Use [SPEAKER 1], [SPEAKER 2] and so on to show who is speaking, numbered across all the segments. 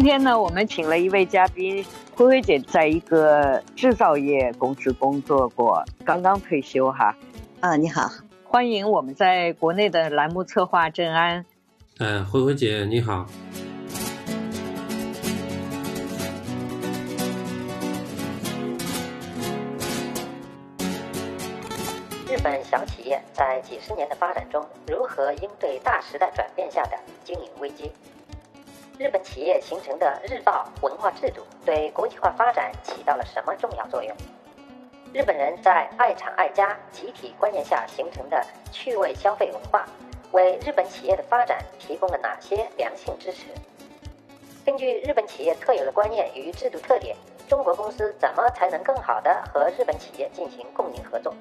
[SPEAKER 1] 今天呢，我们请了一位嘉宾，灰灰姐在一个制造业公司工作过，刚刚退休哈。
[SPEAKER 2] 啊，你好，
[SPEAKER 1] 欢迎我们在国内的栏目策划郑安。
[SPEAKER 3] 呃，灰灰姐你好。
[SPEAKER 4] 日本小企业在几十年的发展中，如何应对大时代转变下的经营危机？日本企业形成的日报文化制度对国际化发展起到了什么重要作用？日本人在爱厂爱家集体观念下形成的趣味消费文化，为日本企业的发展提供了哪些良性支持？根据日本企业特有的观念与制度特点，中国公司怎么才能更好地和日本企业进行共赢合作？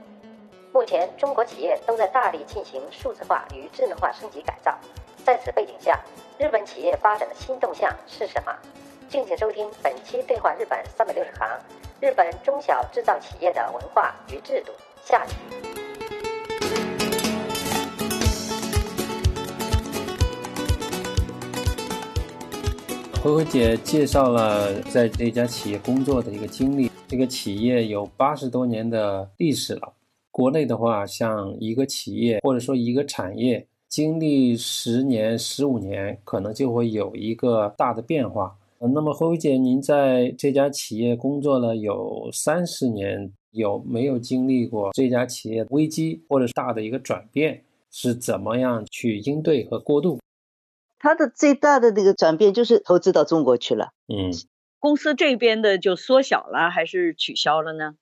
[SPEAKER 4] 目前，中国企业都在大力进行数字化与智能化升级改造，在此背景下。日本企业发展的新动向是什么？敬请收听本期《对话日本三百六十行》，日本中小制造企业的文化与制度下集。
[SPEAKER 3] 灰灰姐介绍了在这家企业工作的一个经历。这个企业有八十多年的历史了。国内的话，像一个企业或者说一个产业。经历十年、十五年，可能就会有一个大的变化。那么，辉辉姐，您在这家企业工作了有三十年，有没有经历过这家企业危机或者是大的一个转变？是怎么样去应对和过渡？
[SPEAKER 2] 它的最大的那个转变就是投资到中国去了。
[SPEAKER 3] 嗯，
[SPEAKER 1] 公司这边的就缩小了，还是取消了呢？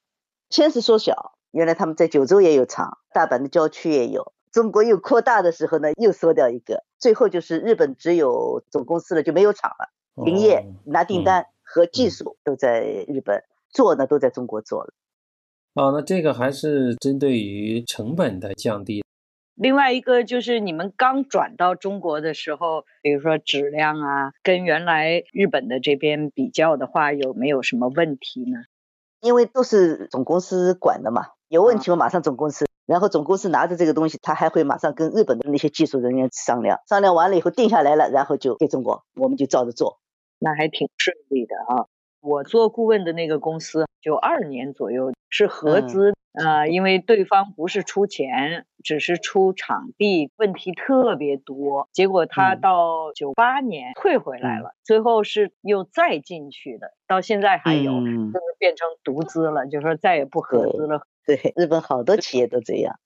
[SPEAKER 2] 先是缩小，原来他们在九州也有厂，大阪的郊区也有。中国又扩大的时候呢，又缩掉一个，最后就是日本只有总公司了，就没有厂了，营业拿订单和技术都在日本做呢，都在中国做了。
[SPEAKER 3] 哦，那这个还是针对于成本的降低。
[SPEAKER 1] 另外一个就是你们刚转到中国的时候，比如说质量啊，跟原来日本的这边比较的话，有没有什么问题呢？
[SPEAKER 2] 因为都是总公司管的嘛，有问题我马上总公司。然后总公司拿着这个东西，他还会马上跟日本的那些技术人员商量，商量完了以后定下来了，然后就给中国，我们就照着做，
[SPEAKER 1] 那还挺顺利的啊。我做顾问的那个公司，九二年左右是合资，呃，因为对方不是出钱，只是出场地，问题特别多，结果他到九八年退回来了，最后是又再进去的，到现在还有，就是变成独资了，就说再也不合资了。
[SPEAKER 2] 对，日本好多企业都这样。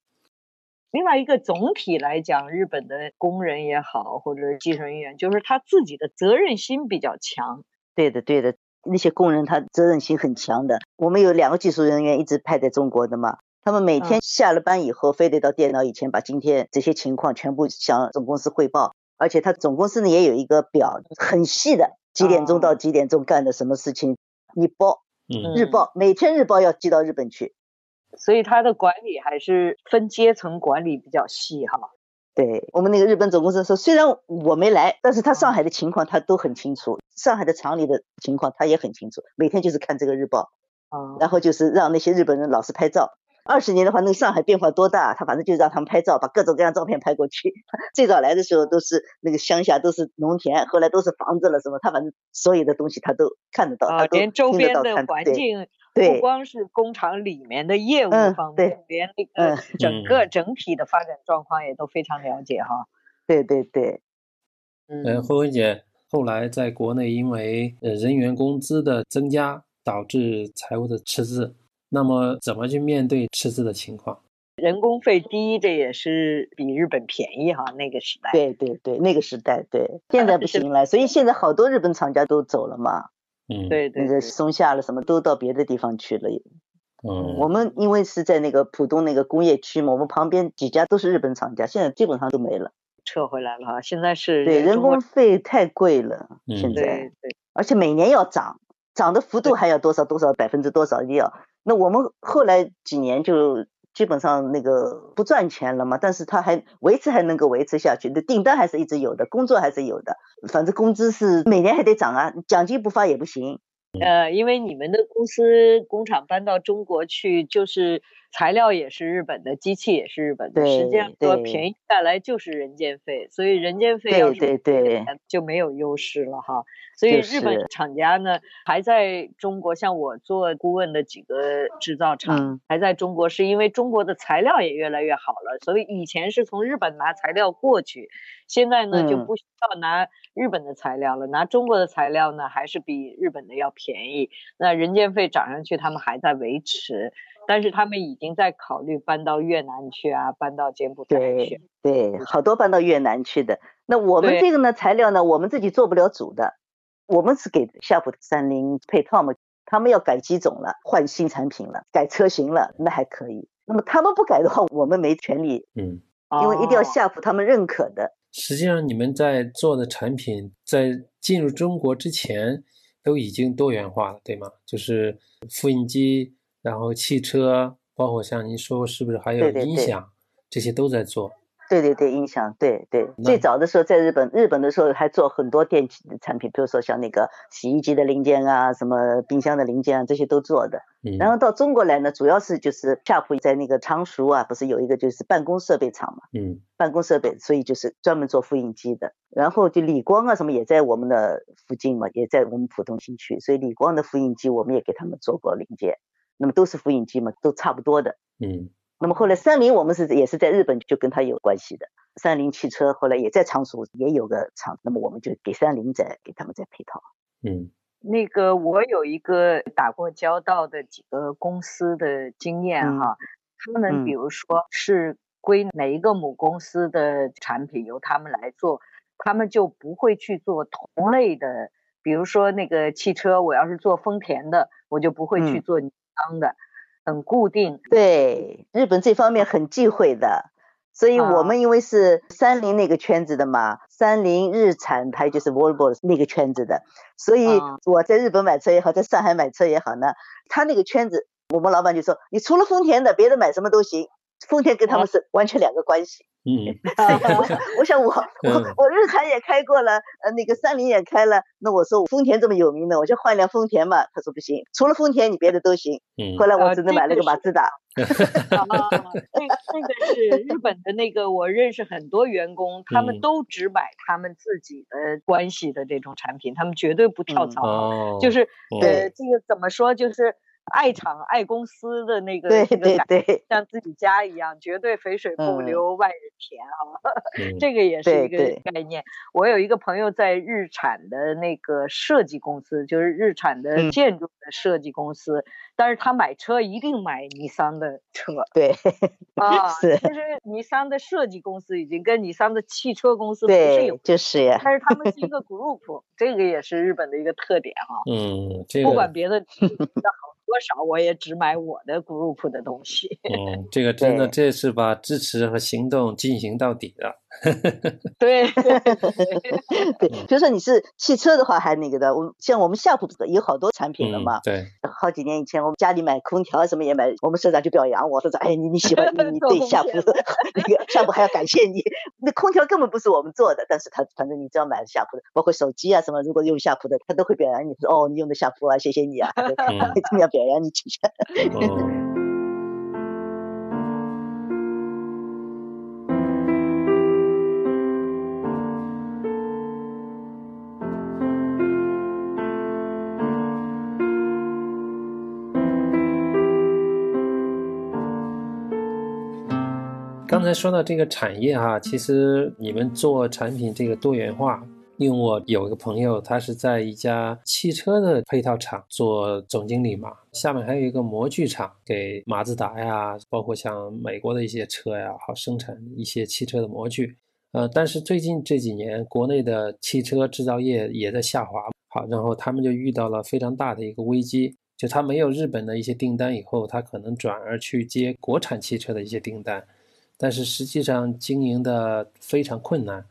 [SPEAKER 1] 另外一个总体来讲，日本的工人也好，或者是技术人员，就是他自己的责任心比较强。
[SPEAKER 2] 对的，对的，那些工人他责任心很强的。我们有两个技术人员一直派在中国的嘛，他们每天下了班以后，非得到电脑以前把今天这些情况全部向总公司汇报，而且他总公司呢也有一个表，很细的，几点钟到几点钟干的什么事情，你报，日报，每天日报要寄到日本去。
[SPEAKER 1] 所以他的管理还是分阶层管理比较细哈。
[SPEAKER 2] 对我们那个日本总公司说，虽然我没来，但是他上海的情况他都很清楚，上海的厂里的情况他也很清楚，每天就是看这个日报，啊，然后就是让那些日本人老是拍照。二十年的话，那个上海变化多大，他反正就让他们拍照，把各种各样照片拍过去。最早来的时候都是那个乡下都是农田，后来都是房子了什么，他反正所有的东西他都看得到，他
[SPEAKER 1] 连周边的环境。
[SPEAKER 2] 对
[SPEAKER 1] 不光是工厂里面的业务
[SPEAKER 2] 嗯
[SPEAKER 1] 方面，
[SPEAKER 2] 对
[SPEAKER 1] 连那个
[SPEAKER 2] 嗯
[SPEAKER 1] 整个整体的发展状况也都非常了解哈。
[SPEAKER 2] 对对对，
[SPEAKER 1] 嗯，
[SPEAKER 3] 呃，慧慧姐后来在国内因为呃人员工资的增加，导致财务的赤字，那么怎么去面对赤字的情况？
[SPEAKER 1] 人工费低，这也是比日本便宜哈，那个时代。
[SPEAKER 2] 对对对，那个时代对，现在不行了，所以现在好多日本厂家都走了嘛，
[SPEAKER 3] 嗯，，
[SPEAKER 2] 那个
[SPEAKER 1] 对对对
[SPEAKER 2] 松下了，什么都到别的地方去了。
[SPEAKER 3] 嗯，
[SPEAKER 2] 我们因为是在那个浦东那个工业区嘛，我们旁边几家都是日本厂家，现在基本上都没了。
[SPEAKER 1] 撤回来了哈。现在是
[SPEAKER 2] 对，人工费太贵了，
[SPEAKER 3] 嗯
[SPEAKER 1] 对
[SPEAKER 2] 现在，
[SPEAKER 1] 对
[SPEAKER 2] 而且每年要涨，涨的幅度还要多少多少百分之多少要。那我们后来几年就基本上那个不赚钱了嘛，但是他还维持还能够维持下去，那订单还是一直有的，工作还是有的，反正工资是每年还得涨啊，奖金不发也不行。
[SPEAKER 1] 呃，因为你们的公司工厂搬到中国去，就是材料也是日本的，机器也是日本的，实际上说便宜下来就是人件费，所以人件费要是
[SPEAKER 2] 对对。
[SPEAKER 1] 就没有优势了哈。所以日本
[SPEAKER 2] 是。
[SPEAKER 1] 厂家呢，还在中国，像我做顾问的几个制造厂，
[SPEAKER 2] 嗯。
[SPEAKER 1] 还在中国，是因为中国的材料也越来越好了，所以以前是从日本拿材料过去，现在呢就
[SPEAKER 2] 嗯。
[SPEAKER 1] 不需要拿日本的材料了，拿中国的材料呢还是比日本的要便宜。那人件费涨上去，他们还在维持，但是他们已经在考虑搬到越南去啊，搬到柬埔寨去
[SPEAKER 2] 对。对，好多搬到越南去的。那我们这个呢，材料呢，我们自己做不了主的，我们是给夏普三菱配套嘛，他们要改机种了，换新产品了，改车型了，那还可以。那么他们不改的话，我们没权利，
[SPEAKER 3] 嗯，
[SPEAKER 2] 因为一定要
[SPEAKER 1] 哦
[SPEAKER 2] 夏普他们认可的。
[SPEAKER 3] 实际上你们在做的产品在进入中国之前都已经多元化了，对吗？就是复印机，然后汽车，包括像您说是不是还有音响，这些都在做。
[SPEAKER 2] 对对对，音响，对对。最早的时候在日本，日本的时候还做很多电器的产品，比如说像那个洗衣机的零件啊，什么冰箱的零件啊，这些都做的。
[SPEAKER 3] 嗯，
[SPEAKER 2] 然后到中国来呢，主要是就是夏普在那个常熟啊，不是有一个就是办公设备厂嘛，
[SPEAKER 3] 嗯
[SPEAKER 2] 办公设备，所以就是专门做复印机的。然后就理光啊什么也在我们的附近嘛，也在我们浦东新区，所以理光的复印机我们也给他们做过零件，那么都是复印机嘛，都差不多的。
[SPEAKER 3] 嗯
[SPEAKER 2] 那么后来三菱我们是也是在日本就跟他有关系的，三菱汽车后来也在常熟也有个厂，那么我们就给三菱在给他们在配套。
[SPEAKER 3] 嗯
[SPEAKER 1] 那个我有一个打过交道的几个公司的经验
[SPEAKER 2] 嗯
[SPEAKER 1] 哈，他们比
[SPEAKER 2] 嗯
[SPEAKER 1] 如说是归哪一个母公司的产品由他们来做，他们就不会去做同类的，比如说那个汽车，我要是做丰田的，我就不会去
[SPEAKER 2] 嗯
[SPEAKER 1] 做的，很固定。
[SPEAKER 2] 对，日本这方面很忌讳的，所以我
[SPEAKER 1] 啊
[SPEAKER 2] 们因为是三菱那个圈子的嘛，三菱、日产还有就是 Volvo 那个圈子的，所以
[SPEAKER 1] 啊
[SPEAKER 2] 我在日本买车也好，在上海买车也好呢，他那个圈子，我们老板就说，你除了丰田的，别的买什么都行。丰田跟他们是完全两个关系。
[SPEAKER 3] 嗯
[SPEAKER 2] 我我想我
[SPEAKER 3] 嗯
[SPEAKER 2] 我我日产也开过了，呃，那个三菱也开了，那我说丰田这么有名的，我就换辆丰田嘛。他说不行，除了丰田你别的都行。
[SPEAKER 3] 嗯
[SPEAKER 2] 后来我只能买了个马自达。
[SPEAKER 1] 啊，那那个是日本的那个，我认识很多员工，他们
[SPEAKER 3] 嗯
[SPEAKER 1] 都只买他们自己的关系的这种产品，他们绝对不跳
[SPEAKER 2] 嗯
[SPEAKER 1] 槽。
[SPEAKER 3] 哦，
[SPEAKER 1] 就是
[SPEAKER 3] 嗯
[SPEAKER 1] 呃，这个怎么说，就是爱厂爱公司的那个
[SPEAKER 2] 对
[SPEAKER 1] 这个感
[SPEAKER 2] 对对，
[SPEAKER 1] 像自己家一样，绝对肥水不
[SPEAKER 2] 嗯
[SPEAKER 1] 流外人田啊。
[SPEAKER 3] 嗯
[SPEAKER 1] 这个也是一个
[SPEAKER 2] 对对
[SPEAKER 1] 概念。我有一个朋友在日产的那个设计公司，就是日产的
[SPEAKER 2] 嗯
[SPEAKER 1] 建筑的设计公司，但是他买车一定买尼桑的车
[SPEAKER 2] 对
[SPEAKER 1] 啊。
[SPEAKER 2] 是
[SPEAKER 1] 其实尼桑的设计公司已经跟尼桑的汽车公司不是一
[SPEAKER 2] 对
[SPEAKER 1] 回，
[SPEAKER 2] 就是呀。
[SPEAKER 1] 但是他们是一个 group，这个也是日本的一个特点啊。
[SPEAKER 3] 嗯，这
[SPEAKER 1] 不管别的的好多少，我也只买我的 group 的东西。
[SPEAKER 3] 嗯，这个真的这是把支持和行动进行到底了。
[SPEAKER 1] 对对
[SPEAKER 2] 比如说你是汽车的话，还那个的，我们像我们夏普有好多产品了
[SPEAKER 3] 嗯
[SPEAKER 2] 嘛。
[SPEAKER 3] 对，
[SPEAKER 2] 好几年以前，我们家里买空调什么也买，我们社长就表扬我，说说，哎，你你喜欢你 你对夏普 那个夏普还要感谢你。那空调根本不是我们做的，但是他反正你只要买了夏普的，包括手机啊什么，如果用夏普的，他都会表扬你，说哦，你用的夏普啊，谢谢你啊，对
[SPEAKER 3] 嗯
[SPEAKER 2] 这么样表扬你几下。
[SPEAKER 3] 嗯。刚才说到这个产业哈，其实你们做产品这个多元化，因为我有一个朋友，他是在一家汽车的配套厂做总经理嘛，下面还有一个模具厂，给马自达呀，包括像美国的一些车呀，好生产一些汽车的模具。呃，但是最近这几年，国内的汽车制造业也在下滑，好，然后他们就遇到了非常大的一个危机，就他没有日本的一些订单以后，他可能转而去接国产汽车的一些订单，但是实际上经营的非常困难，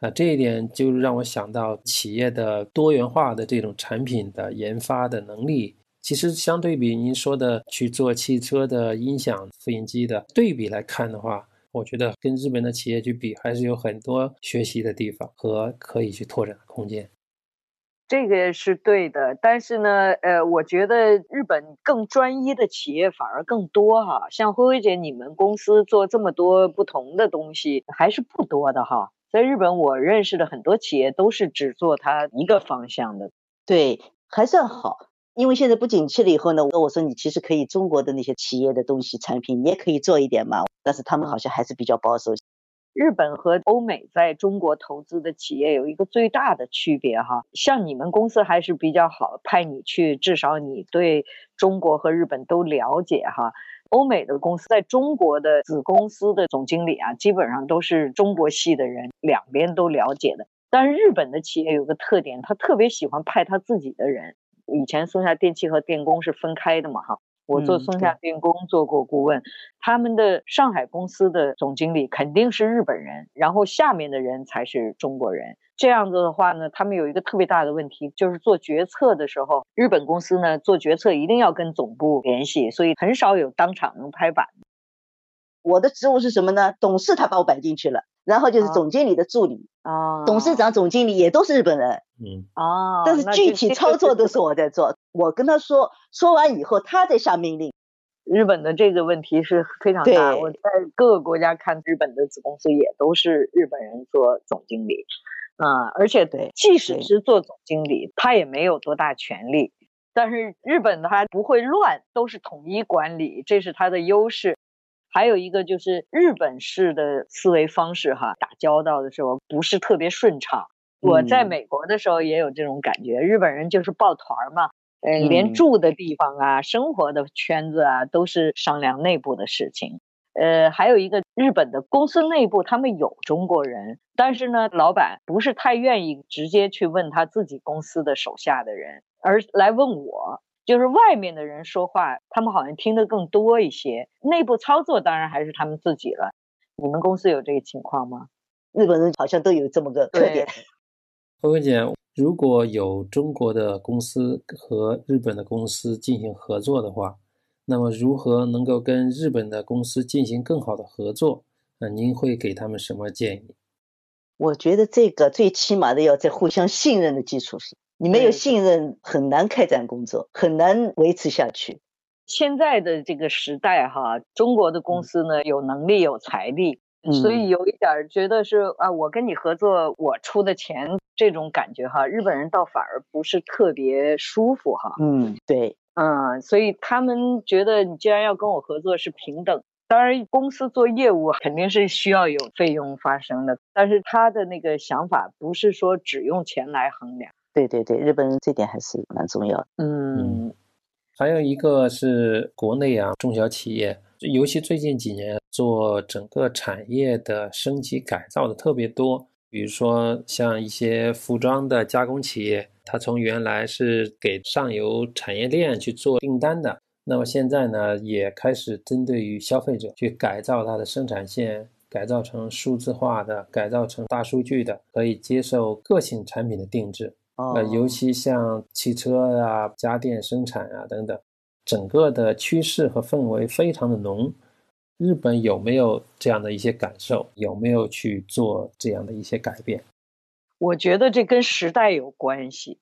[SPEAKER 3] 啊，这一点就让我想到企业的多元化的这种产品的研发的能力，其实相对比您说的去做汽车的音响、复印机的对比来看的话。我觉得跟日本的企业去比，还是有很多学习的地方和可以去拓展的空间。
[SPEAKER 1] 这个是对的，但是呢，呃，我觉得日本更专一的企业反而更多哈。像辉辉姐，你们公司做这么多不同的东西，还是不多的哈。在日本，我认识的很多企业都是只做它一个方向的，
[SPEAKER 2] 对，还算好。因为现在不景气了以后呢，我说你其实可以中国的那些企业的东西产品，你也可以做一点嘛。但是他们好像还是比较保守。
[SPEAKER 1] 日本和欧美在中国投资的企业有一个最大的区别哈，像你们公司还是比较好，派你去，至少你对中国和日本都了解哈。欧美的公司在中国的子公司的总经理啊，基本上都是中国系的人，两边都了解的。但是日本的企业有个特点，他特别喜欢派他自己的人。以前松下电器和电工是分开的嘛，哈，我做松下电工做过顾问，他们的上海公司的总经理肯定是日本人，然后下面的人才是中国人。这样子的话呢，他们有一个特别大的问题，就是做决策的时候，日本公司呢做决策一定要跟总部联系，所以很少有当场能拍板。
[SPEAKER 2] 我的职务是什么呢？董事他把我摆进去了。然后就是总经理的助理啊，董事长、总经理也都是日本人，嗯
[SPEAKER 1] 啊，
[SPEAKER 2] 但是具体操作都 是我在做。我跟他说，说完以后他再下命令。
[SPEAKER 1] 日本的这个问题是非常大，我在各个国家看日本的子公司也都是日本人做总经理，啊，而且对，即使是做总经理，他也没有多大权利。但是日本他不会乱，都是统一管理，这是他的优势。还有一个就是日本式的思维方式，哈，打交道的时候不是特别顺畅。我在美国的时候也有这种感觉，日本人就是抱团嘛，呃，连住的地方啊、生活的圈子啊，都是商量内部的事情。呃，还有一个日本的公司内部，他们有中国人，但是呢，老板不是太愿意直接去问他自己公司的手下的人，而来问我。就是外面的人说话，他们好像听得更多一些。内部操作当然还是他们自己了。你们公司有这个情况吗？
[SPEAKER 2] 日本人好像都有这么个特点。
[SPEAKER 3] 慧慧姐，如果有中国的公司和日本的公司进行合作的话，那么如何能够跟日本的公司进行更好的合作？那您会给他们什么建议？
[SPEAKER 2] 我觉得这个最起码的要在互相信任的基础上。你没有信任，很难开展工作，很难维持下去。
[SPEAKER 1] 现在的这个时代，哈，中国的公司呢有能力有财力，所以有一点觉得是啊，我跟你合作，我出的钱这种感觉，哈，日本人倒反而不是特别舒服，哈。
[SPEAKER 2] 嗯，对，
[SPEAKER 1] 嗯，所以他们觉得你既然要跟我合作是平等，当然公司做业务肯定是需要有费用发生的，但是他的那个想法不是说只用钱来衡量。
[SPEAKER 2] 对对对，日本人这点还是蛮重要的。
[SPEAKER 1] 嗯，
[SPEAKER 3] 还有一个是国内啊，中小企业，尤其最近几年做整个产业的升级改造的特别多。比如说像一些服装的加工企业，它从原来是给上游产业链去做订单的，那么现在呢，也开始针对于消费者去改造它的生产线，改造成数字化的，改造成大数据的，可以接受个性产品的定制。呃，尤其像汽车啊、家电生产啊等等，整个的趋势和氛围非常的浓。日本有没有这样的一些感受？有没有去做这样的一些改变？
[SPEAKER 1] 我觉得这跟时代有关系。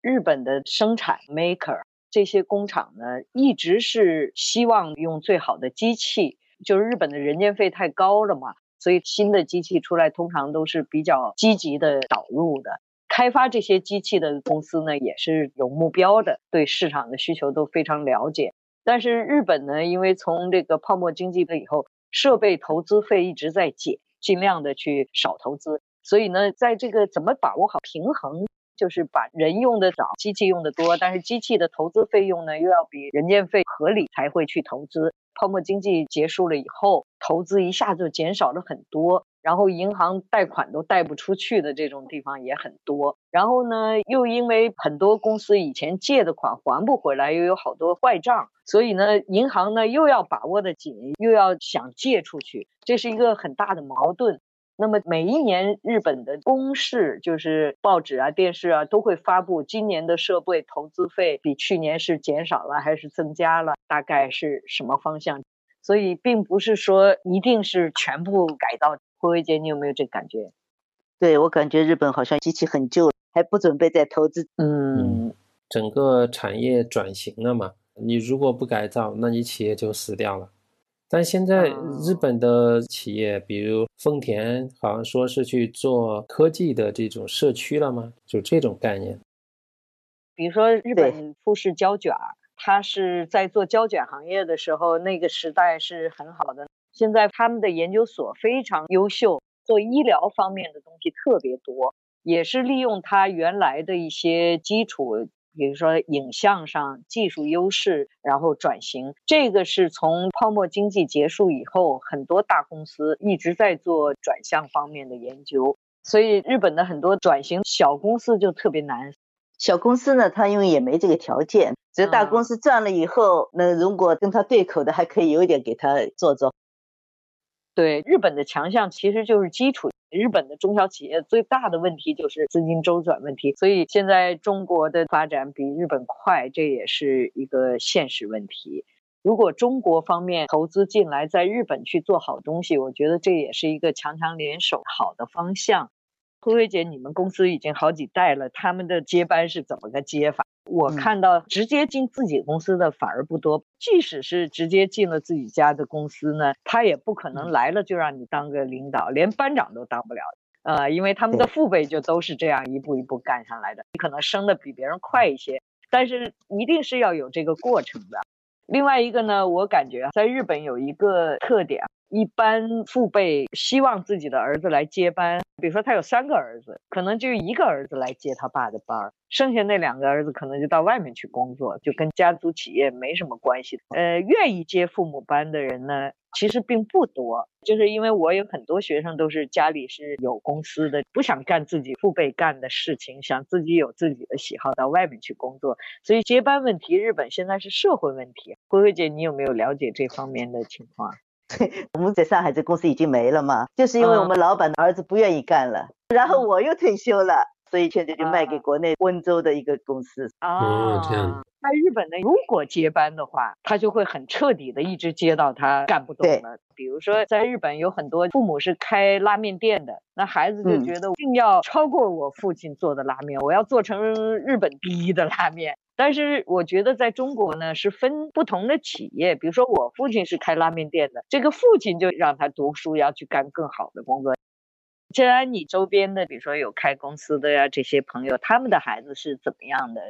[SPEAKER 1] 日本的生产 maker 这些工厂呢，一直是希望用最好的机器，就是日本的人件费太高了嘛，所以新的机器出来通常都是比较积极的导入的。开发这些机器的公司呢，也是有目标的，对市场的需求都非常了解。但是日本呢，因为从这个泡沫经济了以后，设备投资费一直在减，尽量的去少投资。所以呢，在这个怎么把握好平衡，就是把人用的少，机器用的多，但是机器的投资费用呢又要比人件费合理才会去投资。泡沫经济结束了以后，投资一下就减少了很多，然后银行贷款都贷不出去的这种地方也很多。然后呢，又因为很多公司以前借的款还不回来，又有好多坏账，所以呢，银行呢又要把握的紧，又要想借出去，这是一个很大的矛盾。那么每一年日本的公示，就是报纸啊、电视啊，都会发布今年的设备投资费比去年是减少了还是增加了，大概是什么方向。所以并不是说一定是全部改造。慧慧姐，你有没有这感觉？
[SPEAKER 2] 对我感觉日本好像机器很旧，还不准备再投资。
[SPEAKER 3] 嗯，整个产业转型了嘛，你如果不改造，那你企业就死掉了。但现在日本的企业，比如丰田，好像说是去做科技的这种社区了吗？就这种概念。
[SPEAKER 1] 比如说日本富士胶卷，它是在做胶卷行业的时候，那个时代是很好的。现在他们的研究所非常优秀，做医疗方面的东西特别多，也是利用它原来的一些基础。比如说影像上技术优势，然后转型，这个是从泡沫经济结束以后，很多大公司一直在做转向方面的研究。所以日本的很多转型小公司就特别难。
[SPEAKER 2] 小公司呢，它因为也没这个条件，只有大公司赚了以后，那如果跟他对口的，还可以有一点给他做做。
[SPEAKER 1] 对日本的强项其实就是基础。日本的中小企业最大的问题就是资金周转问题，所以现在中国的发展比日本快，这也是一个现实问题。如果中国方面投资进来，在日本去做好东西，我觉得这也是一个强强联手好的方向。慧慧姐，你们公司已经好几代了，他们的接班是怎么个接法？我看到直接进自己公司的反而不多，即使是直接进了自己家的公司呢，他也不可能来了就让你当个领导，连班长都当不了，呃，因为他们的父辈就都是这样一步一步干上来的，你可能升的比别人快一些，但是一定是要有这个过程的。另外一个呢，我感觉在日本有一个特点。一般父辈希望自己的儿子来接班，比如说他有三个儿子，可能就一个儿子来接他爸的班儿，剩下那两个儿子可能就到外面去工作，就跟家族企业没什么关系。呃，愿意接父母班的人呢，其实并不多，就是因为我有很多学生都是家里是有公司的，不想干自己父辈干的事情，想自己有自己的喜好，到外面去工作。所以接班问题，日本现在是社会问题。慧慧姐，你有没有了解这方面的情况？
[SPEAKER 2] 我们在上海这公司已经没了嘛，就是因为我们老板的儿子不愿意干了，然后我又退休了，所以现在就卖给国内温州的一个公司。
[SPEAKER 3] 哦，这样。
[SPEAKER 1] 在日本呢，如果接班的话，他就会很彻底的一直接到他干不动了。比如说，在日本有很多父母是开拉面店的，那孩子就觉得一定要超过我父亲做的拉面，我要做成日本第一的拉面。但是我觉得在中国呢，是分不同的企业。比如说我父亲是开拉面店的，这个父亲就让他读书，要去干更好的工作。既然你周边的，比如说有开公司的呀，这些朋友，他们的孩子是怎么样的？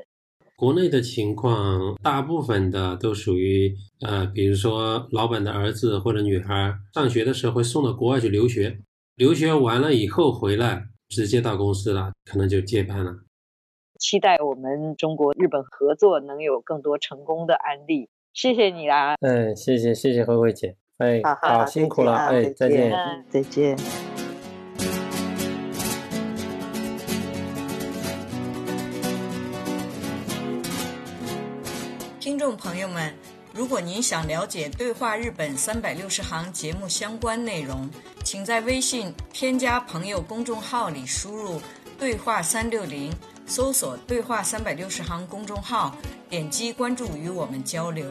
[SPEAKER 3] 国内的情况，大部分的都属于呃，比如说老板的儿子或者女孩上学的时候会送到国外去留学，留学完了以后回来直接到公司了，可能就接班了。
[SPEAKER 1] 期待我们中国日本合作能有更多成功的案例。谢谢你啦！
[SPEAKER 3] 嗯，谢谢谢谢慧慧姐，哎，
[SPEAKER 2] 好
[SPEAKER 3] 辛苦了，哎，再见，
[SPEAKER 2] 再见。
[SPEAKER 5] 听众朋友们，如果您想了解《对话日本三百六十行》节目相关内容，请在微信添加朋友公众号里输入“对话三六零”。搜索“对话三百六十行”公众号，点击关注与我们交流。